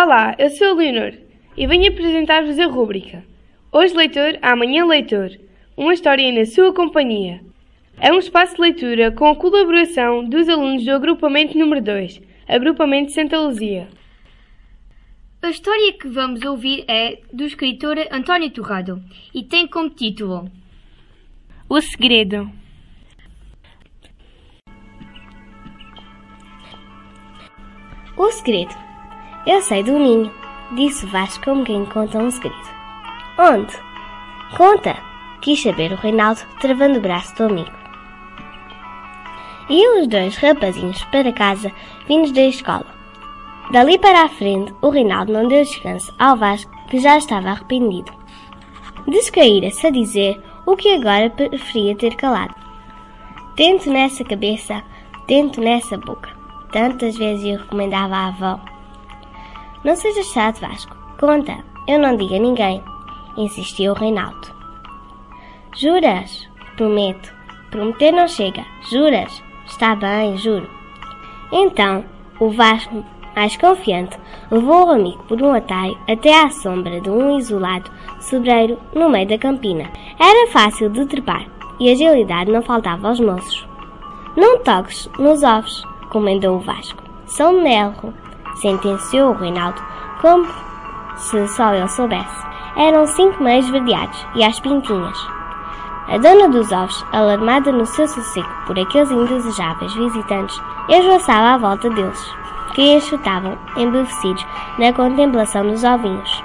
Olá, eu sou a Leonor e venho apresentar-vos a rúbrica Hoje Leitor, Amanhã Leitor Uma história na sua companhia. É um espaço de leitura com a colaboração dos alunos do agrupamento número 2, Agrupamento Santa Luzia. A história que vamos ouvir é do escritor António Torrado e tem como título O Segredo. O segredo. Eu sei do ninho, disse Vasco como quem conta um segredo. Onde? Conta! Quis saber o Reinaldo, travando o braço do amigo. E os dois rapazinhos para casa, vindos da escola. Dali para a frente, o Reinaldo não deu descanso ao Vasco, que já estava arrependido. Descaíra-se a dizer o que agora preferia ter calado. Tento nessa cabeça, tento nessa boca. Tantas vezes eu recomendava à avó. Não sejas chato, Vasco. Conta, eu não digo a ninguém, insistiu o Reinaldo. Juras? Prometo. Prometer não chega. Juras? Está bem, juro. Então, o Vasco, mais confiante, levou o amigo por um atalho até à sombra de um isolado sobreiro no meio da campina. Era fácil de trepar e agilidade não faltava aos moços. Não toques nos ovos, comendou o Vasco. São melro, sentenciou Reinaldo, como se só ele soubesse. Eram cinco meios verdeados e às pintinhas. A dona dos ovos, alarmada no seu sossego por aqueles indesejáveis visitantes, esvoaçava à volta deles, que enxutavam, embevecidos, na contemplação dos ovinhos.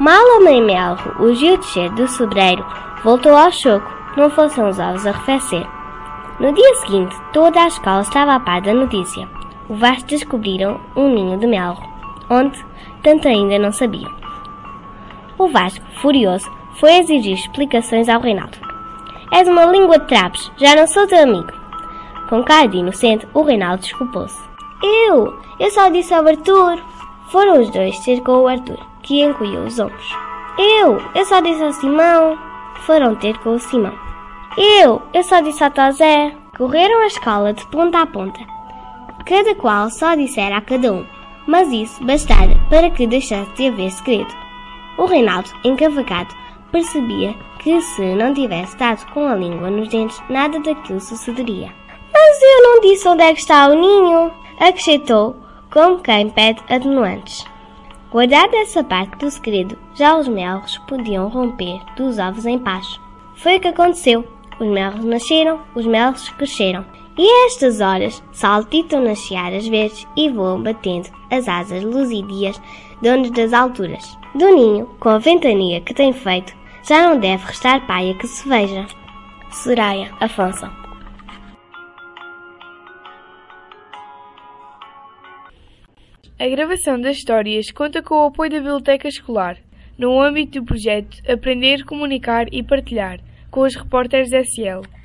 Mal a mãe os viu descer do sobreiro, voltou ao choco, não fossem os ovos arrefecer. No dia seguinte, toda a escola estava a par da notícia. O Vasco descobriram um ninho de melro, onde tanto ainda não sabiam. O Vasco, furioso, foi exigir explicações ao Reinaldo. És uma língua de trapos, já não sou teu amigo. Com cara de inocente, o Reinaldo desculpou-se. Eu, eu só disse ao Arthur. Foram os dois ter com o Arthur, que encolheu os ombros. Eu, eu só disse ao Simão. Foram ter com o Simão. Eu, eu só disse ao Tozé. Correram a escola de ponta a ponta. Cada qual só dissera a cada um, mas isso bastara para que deixasse de haver segredo. O Reinaldo, encavacado, percebia que se não tivesse estado com a língua nos dentes, nada daquilo sucederia. Mas eu não disse onde é que está o ninho, acrescentou, como quem pede atenuantes. Guardada essa parte do segredo, já os melros podiam romper dos ovos em paz. Foi o que aconteceu. Os melros nasceram, os melros cresceram. E a estas horas saltitam nas searas verdes e voam batendo as asas luzidias donos das alturas. Do ninho, com a ventania que tem feito, já não deve restar paia que se veja. Soraya Afonso A gravação das histórias conta com o apoio da Biblioteca Escolar, no âmbito do projeto Aprender, Comunicar e Partilhar, com os repórteres SL.